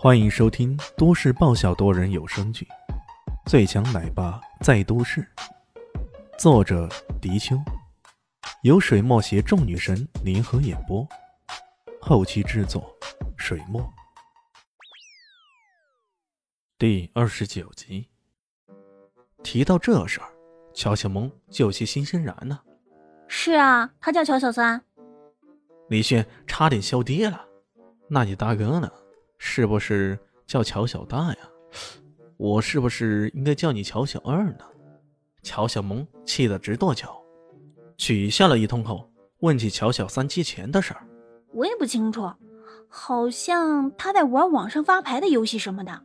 欢迎收听都市爆笑多人有声剧《最强奶爸在都市》，作者：迪秋，由水墨携众女神联合演播，后期制作：水墨。第二十九集，提到这事儿，乔小萌就有些心欣然呢。是啊，他叫乔小三。李炫差点笑跌了。那你大哥呢？是不是叫乔小大呀？我是不是应该叫你乔小二呢？乔小萌气得直跺脚，取笑了一通后，问起乔小三借钱的事儿。我也不清楚，好像他在玩网上发牌的游戏什么的，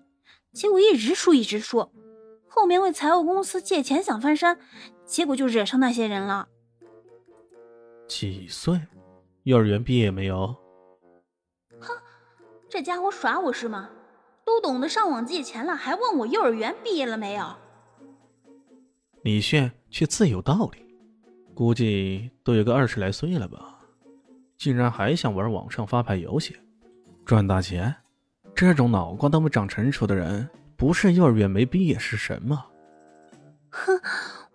结果一直输一直输，后面为财务公司借钱想翻身，结果就惹上那些人了。几岁？幼儿园毕业没有？哼，这家伙耍我是吗？都懂得上网借钱了，还问我幼儿园毕业了没有？李炫却自有道理，估计都有个二十来岁了吧，竟然还想玩网上发牌游戏，赚大钱。这种脑瓜都没长成熟的人，不是幼儿园没毕业是什么？哼，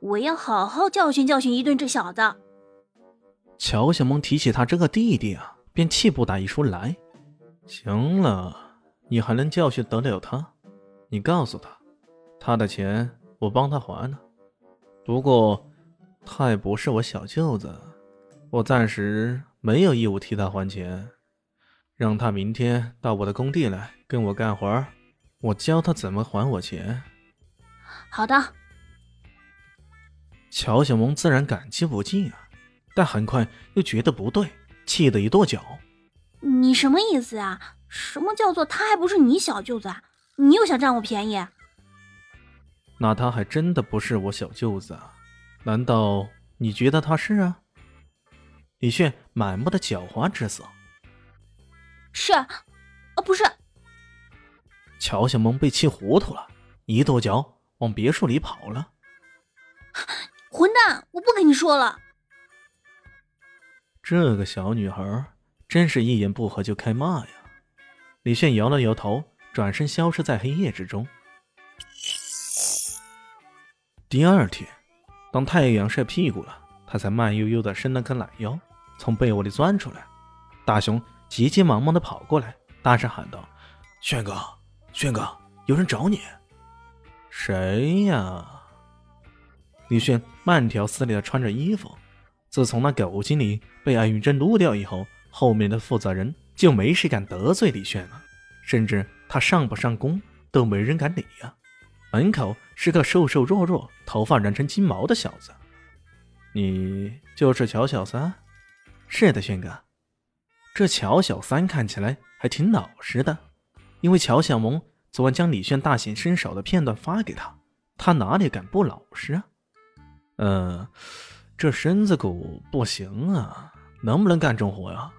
我要好好教训教训一顿这小子。乔小萌提起他这个弟弟啊，便气不打一处来。行了，你还能教训得了他？你告诉他，他的钱我帮他还了。不过，他也不是我小舅子，我暂时没有义务替他还钱。让他明天到我的工地来跟我干活，我教他怎么还我钱。好的。乔小萌自然感激不尽啊。但很快又觉得不对，气得一跺脚。你什么意思啊？什么叫做他还不是你小舅子？啊？你又想占我便宜？那他还真的不是我小舅子啊？难道你觉得他是啊？李炫满目的狡猾之色。是，啊，不是。乔小萌被气糊涂了，一跺脚往别墅里跑了。混蛋！我不跟你说了。这个小女孩真是一言不合就开骂呀！李炫摇了摇头，转身消失在黑夜之中。第二天，当太阳晒屁股了，他才慢悠悠的伸了个懒腰，从被窝里钻出来。大雄急急忙忙的跑过来，大声喊道：“炫哥，炫哥，有人找你。”“谁呀？”李炫慢条斯理的穿着衣服。自从那狗经理被艾云珍撸掉以后，后面的负责人就没谁敢得罪李炫了，甚至他上不上工都没人敢理呀。门口是个瘦瘦弱弱、头发染成金毛的小子。你就是乔小三？是的，炫哥。这乔小三看起来还挺老实的，因为乔小萌昨晚将李炫大显身手的片段发给他，他哪里敢不老实啊？嗯。这身子骨不行啊，能不能干重活呀？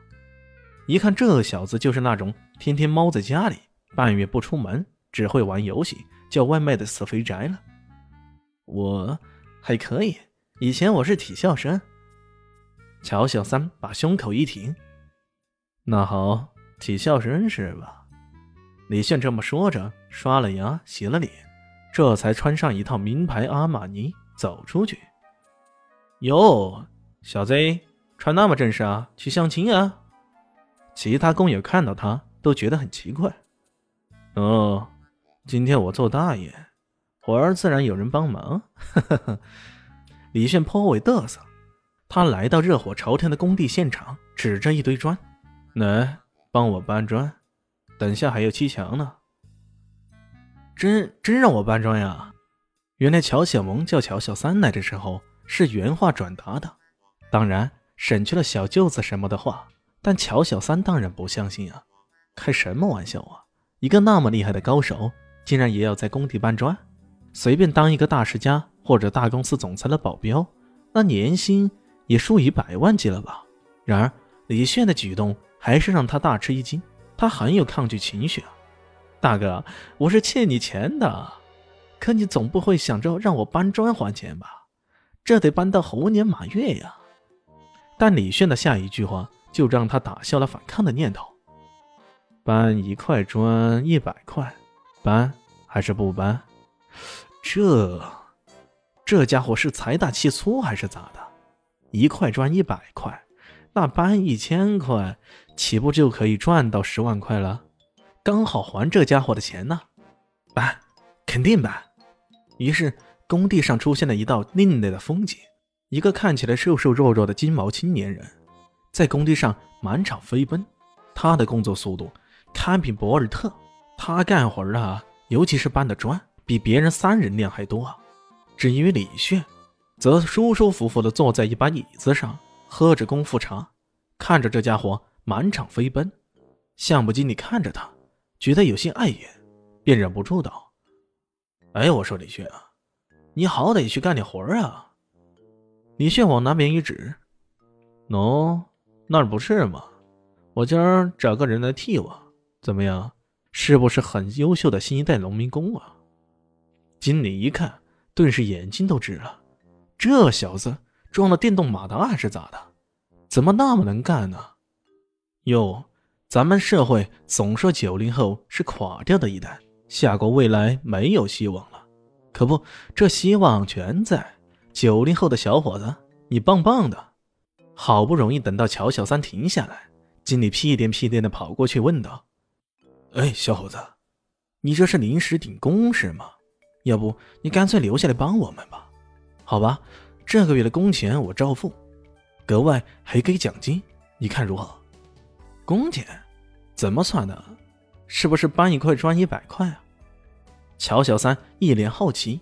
一看这小子就是那种天天猫在家里，半月不出门，只会玩游戏、叫外卖的死肥宅了。我还可以，以前我是体校生。乔小三把胸口一挺，那好，体校生是吧？李炫这么说着，刷了牙，洗了脸，这才穿上一套名牌阿玛尼，走出去。哟，小子，穿那么正式啊？去相亲啊？其他工友看到他都觉得很奇怪。哦，今天我做大爷，活儿自然有人帮忙。李炫颇为得瑟，他来到热火朝天的工地现场，指着一堆砖：“来，帮我搬砖，等下还有砌墙呢。”真真让我搬砖呀？原来乔小萌叫乔小三来的时候。是原话转达的，当然省去了小舅子什么的话，但乔小三当然不相信啊！开什么玩笑啊！一个那么厉害的高手，竟然也要在工地搬砖？随便当一个大世家或者大公司总裁的保镖，那年薪也数以百万计了吧？然而李炫的举动还是让他大吃一惊，他很有抗拒情绪啊！大哥，我是欠你钱的，可你总不会想着让我搬砖还钱吧？这得搬到猴年马月呀！但李炫的下一句话就让他打消了反抗的念头。搬一块砖一百块，搬还是不搬？这这家伙是财大气粗还是咋的？一块砖一百块，那搬一千块，岂不就可以赚到十万块了？刚好还这家伙的钱呢。搬，肯定搬。于是工地上出现了一道另类的风景：一个看起来瘦瘦弱弱的金毛青年人，在工地上满场飞奔。他的工作速度堪比博尔特。他干活啊，尤其是搬的砖，比别人三人量还多。至于李炫，则舒舒服服地坐在一把椅子上，喝着功夫茶，看着这家伙满场飞奔。项目经理看着他，觉得有些碍眼，便忍不住道：“哎，我说李炫啊，你好歹去干点活啊！”李炫往那边一指：“喏，那不是吗？我今儿找个人来替我，怎么样？是不是很优秀的新一代农民工啊？”经理一看，顿时眼睛都直了。这小子装了电动马达还是咋的？怎么那么能干呢？哟，咱们社会总说九零后是垮掉的一代，下国未来没有希望了。可不，这希望全在九零后的小伙子，你棒棒的！好不容易等到乔小三停下来，经理屁颠屁颠的跑过去问道：“哎，小伙子，你这是临时顶工是吗？要不你干脆留下来帮我们吧？”好吧，这个月的工钱我照付，格外还给奖金，你看如何？工钱怎么算的？是不是搬一块砖一百块啊？乔小三一脸好奇。